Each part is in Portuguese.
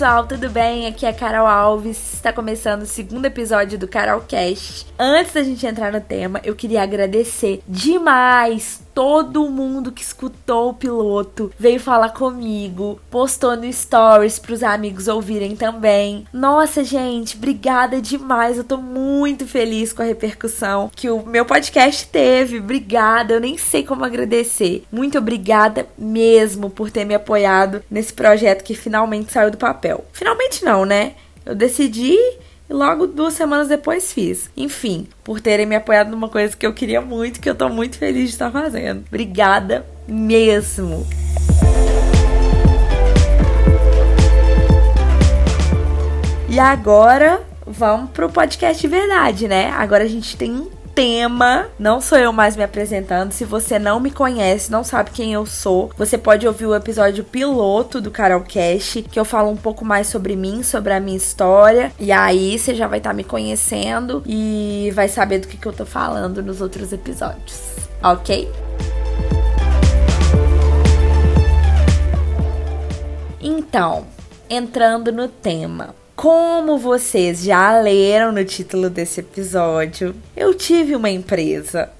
pessoal, tudo bem? Aqui é a Carol Alves. Está começando o segundo episódio do Carolcast. Antes da gente entrar no tema, eu queria agradecer demais todo mundo que escutou o piloto, veio falar comigo, postou no stories pros amigos ouvirem também. Nossa, gente, obrigada demais. Eu tô muito feliz com a repercussão que o meu podcast teve. Obrigada, eu nem sei como agradecer. Muito obrigada mesmo por ter me apoiado nesse projeto que finalmente saiu do papel. Finalmente não, né? Eu decidi e logo duas semanas depois fiz. Enfim, por terem me apoiado numa coisa que eu queria muito, que eu tô muito feliz de estar fazendo. Obrigada mesmo. E agora vamos pro podcast de verdade, né? Agora a gente tem um tema. Não sou eu mais me apresentando. Se você não me conhece, não sabe quem eu sou, você pode ouvir o episódio piloto do Carolcast, que eu falo um pouco mais sobre mim, sobre a minha história. E aí você já vai estar tá me conhecendo e vai saber do que, que eu tô falando nos outros episódios. Ok? Então, entrando no tema. Como vocês já leram no título desse episódio, eu tive uma empresa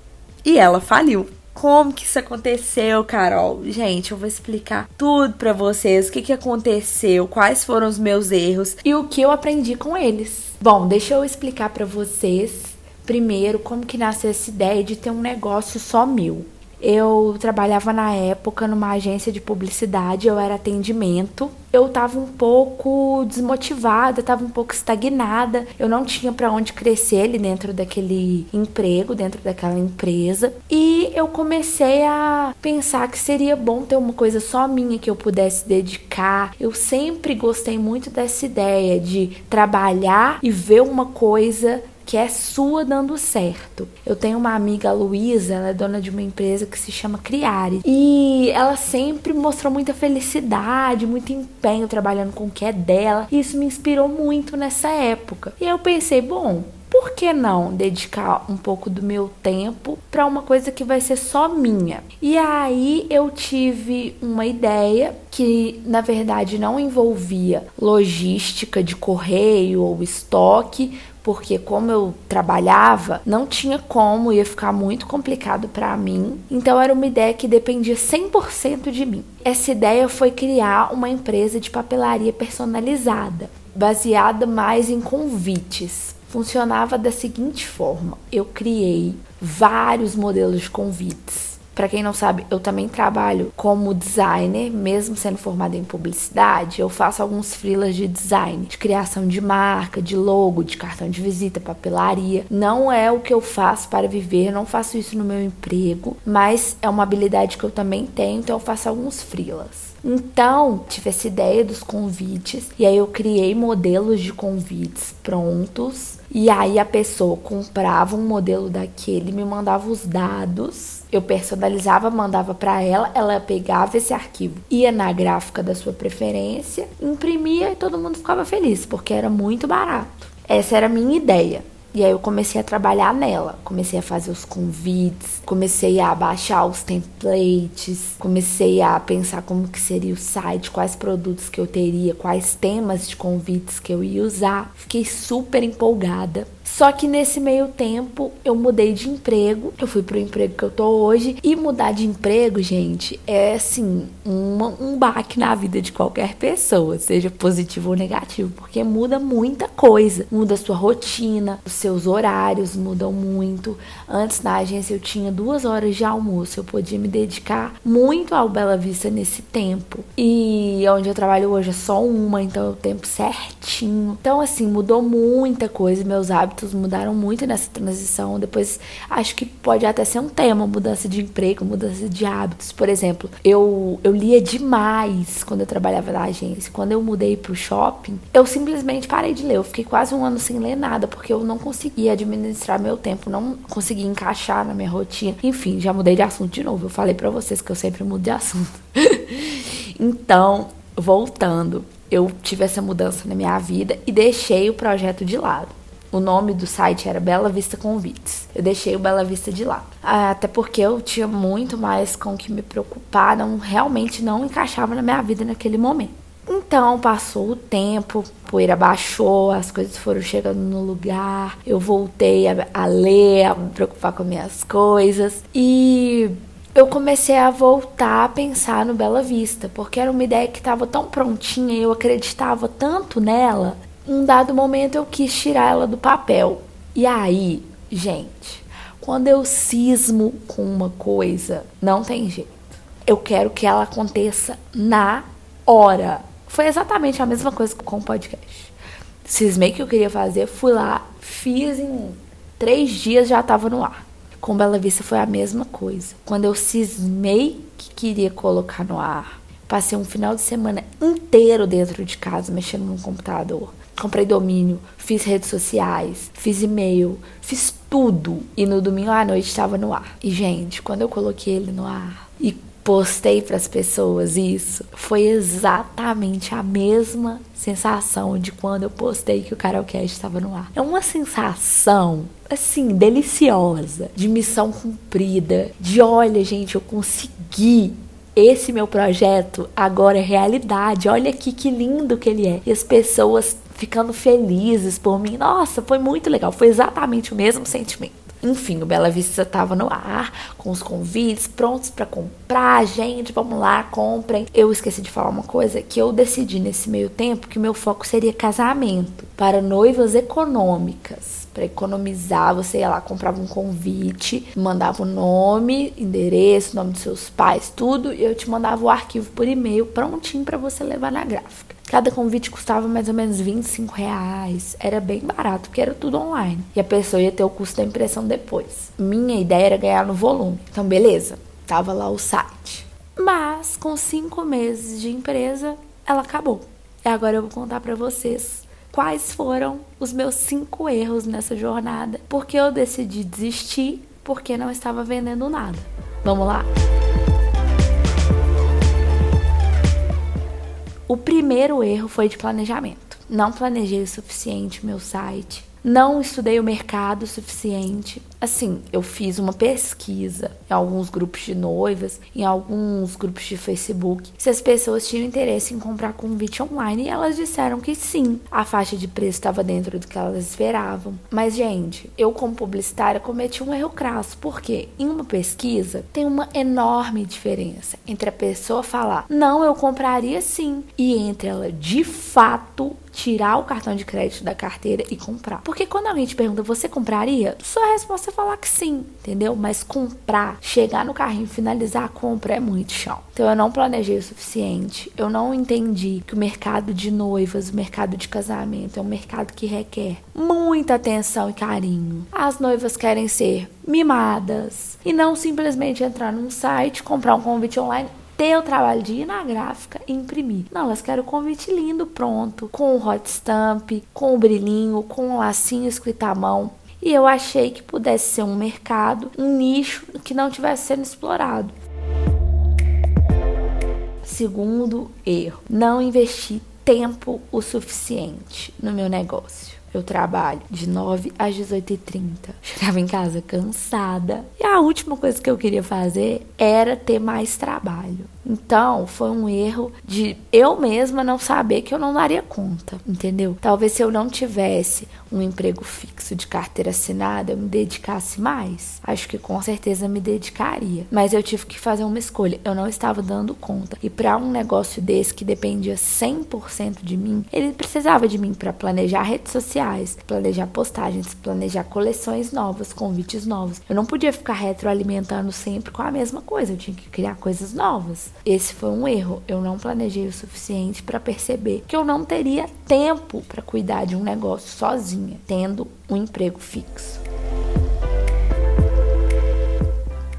e ela faliu. Como que isso aconteceu, Carol? Gente, eu vou explicar tudo para vocês, o que, que aconteceu, quais foram os meus erros e o que eu aprendi com eles. Bom, deixa eu explicar para vocês primeiro como que nasceu essa ideia de ter um negócio só meu. Eu trabalhava na época numa agência de publicidade, eu era atendimento. Eu estava um pouco desmotivada, estava um pouco estagnada. Eu não tinha para onde crescer ali dentro daquele emprego, dentro daquela empresa. E eu comecei a pensar que seria bom ter uma coisa só minha que eu pudesse dedicar. Eu sempre gostei muito dessa ideia de trabalhar e ver uma coisa que é sua dando certo. Eu tenho uma amiga, a Luísa, ela é dona de uma empresa que se chama Criare. E ela sempre mostrou muita felicidade, muito empenho trabalhando com o que é dela. E isso me inspirou muito nessa época. E eu pensei, bom, por que não dedicar um pouco do meu tempo para uma coisa que vai ser só minha? E aí eu tive uma ideia que na verdade não envolvia logística de correio ou estoque, porque como eu trabalhava, não tinha como, ia ficar muito complicado para mim. Então era uma ideia que dependia 100% de mim. Essa ideia foi criar uma empresa de papelaria personalizada, baseada mais em convites. Funcionava da seguinte forma: eu criei vários modelos de convites para quem não sabe, eu também trabalho como designer, mesmo sendo formada em publicidade. Eu faço alguns freelas de design, de criação de marca, de logo, de cartão de visita, papelaria. Não é o que eu faço para viver, não faço isso no meu emprego, mas é uma habilidade que eu também tenho, então eu faço alguns freelas. Então, tive essa ideia dos convites e aí eu criei modelos de convites prontos. E aí a pessoa comprava um modelo daquele, me mandava os dados eu personalizava, mandava para ela, ela pegava esse arquivo, ia na gráfica da sua preferência, imprimia e todo mundo ficava feliz, porque era muito barato. Essa era a minha ideia. E aí eu comecei a trabalhar nela, comecei a fazer os convites, comecei a baixar os templates, comecei a pensar como que seria o site, quais produtos que eu teria, quais temas de convites que eu ia usar. Fiquei super empolgada. Só que nesse meio tempo eu mudei de emprego, eu fui pro emprego que eu tô hoje. E mudar de emprego, gente, é assim, uma, um baque na vida de qualquer pessoa, seja positivo ou negativo, porque muda muita coisa. Muda a sua rotina, os seus horários mudam muito. Antes na agência eu tinha duas horas de almoço, eu podia me dedicar muito ao Bela Vista nesse tempo. E onde eu trabalho hoje é só uma, então é o tempo certinho. Então, assim, mudou muita coisa, meus hábitos mudaram muito nessa transição. Depois, acho que pode até ser um tema, mudança de emprego, mudança de hábitos. Por exemplo, eu, eu lia demais quando eu trabalhava na agência. Quando eu mudei pro shopping, eu simplesmente parei de ler. Eu fiquei quase um ano sem ler nada, porque eu não conseguia administrar meu tempo, não conseguia encaixar na minha rotina. Enfim, já mudei de assunto de novo. Eu falei para vocês que eu sempre mudo de assunto. então, voltando, eu tive essa mudança na minha vida e deixei o projeto de lado. O nome do site era Bela Vista Convites. Eu deixei o Bela Vista de lado. Até porque eu tinha muito mais com o que me preocupar, não realmente não encaixava na minha vida naquele momento. Então passou o tempo, poeira baixou, as coisas foram chegando no lugar, eu voltei a, a ler, a me preocupar com minhas coisas e eu comecei a voltar a pensar no Bela Vista, porque era uma ideia que estava tão prontinha e eu acreditava tanto nela. Um dado momento eu quis tirar ela do papel. E aí, gente, quando eu cismo com uma coisa, não tem jeito. Eu quero que ela aconteça na hora. Foi exatamente a mesma coisa com o podcast. Cismei que eu queria fazer, fui lá, fiz em três dias já estava no ar. Com Bela Vista foi a mesma coisa. Quando eu cismei que queria colocar no ar, passei um final de semana inteiro dentro de casa mexendo no computador. Comprei domínio, fiz redes sociais, fiz e-mail, fiz tudo. E no domingo à noite estava no ar. E, gente, quando eu coloquei ele no ar e postei para as pessoas isso, foi exatamente a mesma sensação de quando eu postei que o Carolcast estava no ar. É uma sensação assim deliciosa, de missão cumprida, de olha, gente, eu consegui esse meu projeto agora é realidade. Olha aqui que lindo que ele é. E as pessoas ficando felizes por mim. Nossa, foi muito legal. Foi exatamente o mesmo sentimento. Enfim, o Bela Vista estava no ar, com os convites prontos para comprar. Gente, vamos lá, comprem. Eu esqueci de falar uma coisa que eu decidi nesse meio tempo que meu foco seria casamento para noivas econômicas. Para economizar, você ia lá, comprava um convite, mandava o nome, endereço, nome dos seus pais, tudo, e eu te mandava o arquivo por e-mail prontinho para você levar na gráfica. Cada convite custava mais ou menos 25 reais. Era bem barato, porque era tudo online. E a pessoa ia ter o custo da impressão depois. Minha ideia era ganhar no volume. Então, beleza. Tava lá o site. Mas, com cinco meses de empresa, ela acabou. E agora eu vou contar para vocês quais foram os meus cinco erros nessa jornada. Porque eu decidi desistir porque não estava vendendo nada. Vamos lá? O primeiro erro foi de planejamento. Não planejei o suficiente meu site, não estudei o mercado o suficiente. Assim, eu fiz uma pesquisa em alguns grupos de noivas, em alguns grupos de Facebook, se as pessoas tinham interesse em comprar convite online e elas disseram que sim. A faixa de preço estava dentro do que elas esperavam. Mas, gente, eu como publicitária cometi um erro crasso, porque em uma pesquisa tem uma enorme diferença entre a pessoa falar, não, eu compraria sim, e entre ela de fato tirar o cartão de crédito da carteira e comprar. Porque quando alguém te pergunta, você compraria? Sua resposta é falar que sim, entendeu? Mas comprar, chegar no carrinho, finalizar a compra é muito chão. Então eu não planejei o suficiente. Eu não entendi que o mercado de noivas, o mercado de casamento é um mercado que requer muita atenção e carinho. As noivas querem ser mimadas e não simplesmente entrar num site, comprar um convite online ter o trabalho de ir na gráfica e imprimir. Não, elas querem o convite lindo, pronto, com o hot stamp, com o brilhinho, com o lacinho escrito à mão. E eu achei que pudesse ser um mercado, um nicho que não tivesse sendo explorado. Segundo erro, não investi tempo o suficiente no meu negócio. Eu trabalho de 9 às 18h30. Chegava em casa cansada. E a última coisa que eu queria fazer era ter mais trabalho. Então, foi um erro de eu mesma não saber que eu não daria conta, entendeu? Talvez se eu não tivesse um emprego fixo de carteira assinada, eu me dedicasse mais. Acho que com certeza me dedicaria. Mas eu tive que fazer uma escolha. Eu não estava dando conta. E para um negócio desse que dependia 100% de mim, ele precisava de mim para planejar redes sociais, planejar postagens, planejar coleções novas, convites novos. Eu não podia ficar retroalimentando sempre com a mesma coisa. Eu tinha que criar coisas novas. Esse foi um erro. Eu não planejei o suficiente para perceber que eu não teria tempo para cuidar de um negócio sozinha, tendo um emprego fixo.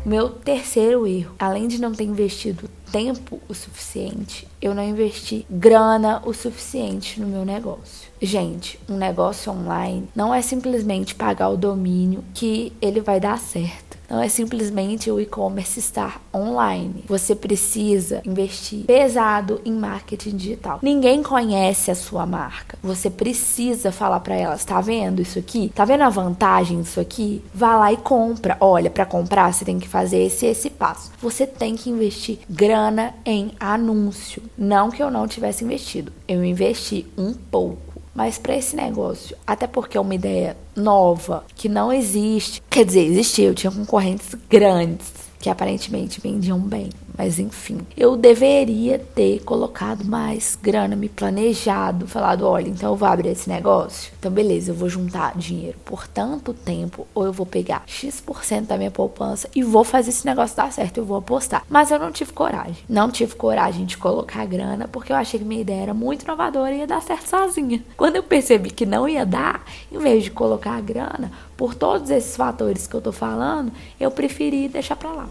Meu terceiro erro, além de não ter investido tempo o suficiente, eu não investi grana o suficiente no meu negócio. Gente, um negócio online não é simplesmente pagar o domínio que ele vai dar certo. Não é simplesmente o e-commerce estar online. Você precisa investir pesado em marketing digital. Ninguém conhece a sua marca. Você precisa falar para elas, tá vendo isso aqui? Tá vendo a vantagem disso aqui? Vá lá e compra. Olha, para comprar você tem que fazer esse esse passo. Você tem que investir grana em anúncio. Não que eu não tivesse investido. Eu investi um pouco mas para esse negócio, até porque é uma ideia nova, que não existe, quer dizer, existia, eu tinha concorrentes grandes que aparentemente vendiam bem. Mas enfim, eu deveria ter colocado mais grana, me planejado, falado: olha, então eu vou abrir esse negócio. Então, beleza, eu vou juntar dinheiro por tanto tempo, ou eu vou pegar X% da minha poupança e vou fazer esse negócio dar certo, eu vou apostar. Mas eu não tive coragem. Não tive coragem de colocar grana, porque eu achei que minha ideia era muito inovadora e ia dar certo sozinha. Quando eu percebi que não ia dar, em vez de colocar a grana, por todos esses fatores que eu tô falando, eu preferi deixar pra lá.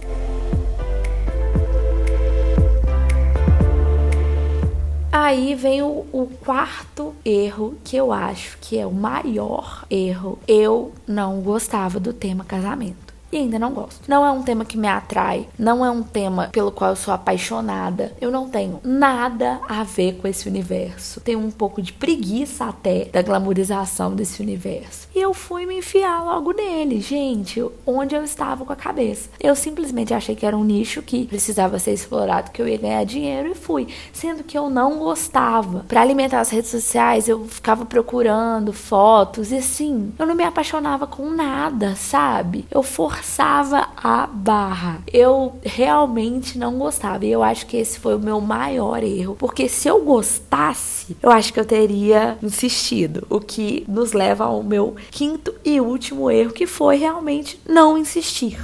Aí vem o, o, quarto erro que eu acho que é o maior erro. Eu não gostava do tema casamento e ainda não gosto. Não é um tema que me atrai, não é um tema pelo qual eu sou apaixonada. Eu não tenho nada a ver com esse universo. Tenho um pouco de preguiça até da glamorização desse universo. E eu fui me enfiar logo nele, gente, onde eu estava com a cabeça. Eu simplesmente achei que era um nicho que precisava ser explorado, que eu ia ganhar dinheiro e fui, sendo que eu não gostava. Para alimentar as redes sociais, eu ficava procurando fotos e assim, eu não me apaixonava com nada, sabe? Eu for forçava a barra. Eu realmente não gostava. E eu acho que esse foi o meu maior erro. Porque se eu gostasse, eu acho que eu teria insistido. O que nos leva ao meu quinto e último erro, que foi realmente não insistir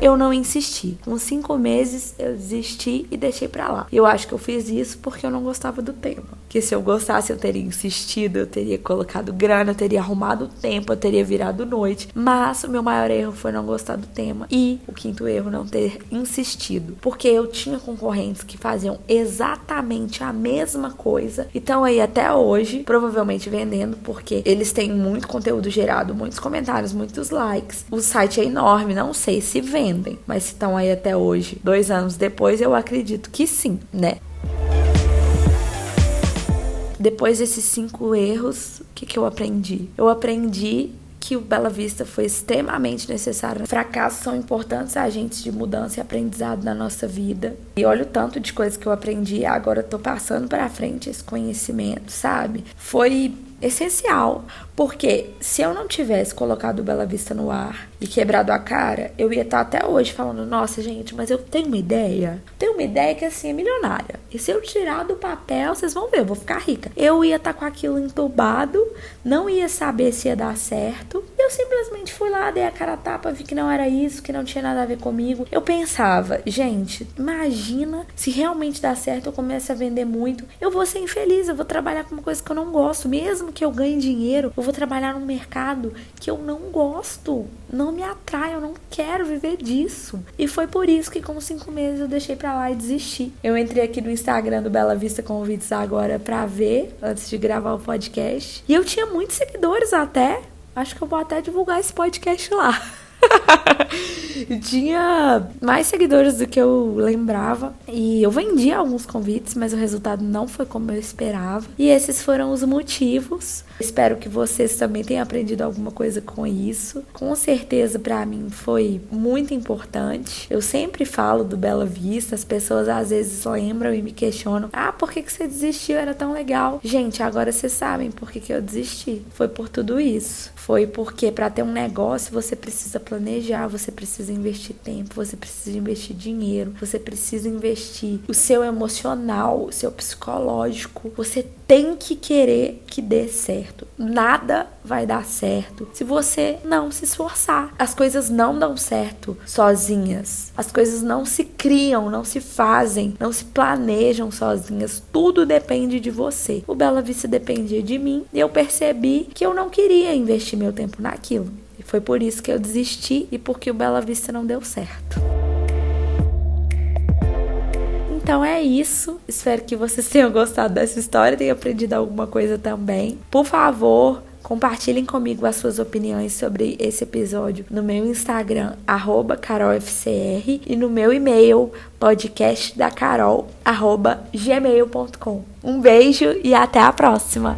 eu não insisti. Com cinco meses eu desisti e deixei pra lá. Eu acho que eu fiz isso porque eu não gostava do tema. Que se eu gostasse, eu teria insistido, eu teria colocado grana, eu teria arrumado tempo, eu teria virado noite. Mas o meu maior erro foi não gostar do tema. E o quinto erro, não ter insistido. Porque eu tinha concorrentes que faziam exatamente a mesma coisa. Então aí até hoje, provavelmente vendendo, porque eles têm muito conteúdo gerado, muitos comentários, muitos likes. O site é enorme, não sei se vende vendem, mas se estão aí até hoje, dois anos depois, eu acredito que sim, né? Depois desses cinco erros, o que, que eu aprendi? Eu aprendi que o Bela Vista foi extremamente necessário. Fracassos são importantes agentes de mudança e aprendizado na nossa vida. E olha o tanto de coisas que eu aprendi agora eu tô passando para frente esse conhecimento, sabe? Foi essencial, porque se eu não tivesse colocado Bela Vista no ar e quebrado a cara, eu ia estar até hoje falando: nossa, gente, mas eu tenho uma ideia. Tenho uma ideia que assim é milionária. E se eu tirar do papel, vocês vão ver, eu vou ficar rica. Eu ia estar com aquilo entubado, não ia saber se ia dar certo. Eu simplesmente fui lá, dei a cara a tapa, vi que não era isso, que não tinha nada a ver comigo. Eu pensava, gente, imagina se realmente dá certo, eu começo a vender muito. Eu vou ser infeliz, eu vou trabalhar com uma coisa que eu não gosto. Mesmo que eu ganhe dinheiro, eu vou trabalhar num mercado que eu não gosto. Não me atrai, eu não quero viver disso. E foi por isso que com cinco meses eu deixei pra lá e desisti. Eu entrei aqui no Instagram do Bela Vista Convites agora pra ver, antes de gravar o podcast. E eu tinha muitos seguidores até. Acho que eu vou até divulgar esse podcast lá. Tinha mais seguidores do que eu lembrava. E eu vendi alguns convites, mas o resultado não foi como eu esperava. E esses foram os motivos. Espero que vocês também tenham aprendido alguma coisa com isso. Com certeza, para mim, foi muito importante. Eu sempre falo do Bela Vista, as pessoas às vezes lembram e me questionam: ah, por que, que você desistiu? Era tão legal. Gente, agora vocês sabem por que, que eu desisti. Foi por tudo isso. Foi porque para ter um negócio você precisa planejar, você precisa investir tempo, você precisa investir dinheiro, você precisa investir o seu emocional, o seu psicológico. Você tem que querer que dê certo. Nada vai dar certo se você não se esforçar. As coisas não dão certo sozinhas. As coisas não se criam, não se fazem, não se planejam sozinhas. Tudo depende de você. O Bela Vista dependia de mim e eu percebi que eu não queria investir meu tempo naquilo. Foi por isso que eu desisti e porque o Bela Vista não deu certo. Então é isso. Espero que vocês tenham gostado dessa história, tenham aprendido alguma coisa também. Por favor, Compartilhem comigo as suas opiniões sobre esse episódio no meu Instagram, carolfcr, e no meu e-mail, podcastdacarol@gmail.com. Um beijo e até a próxima!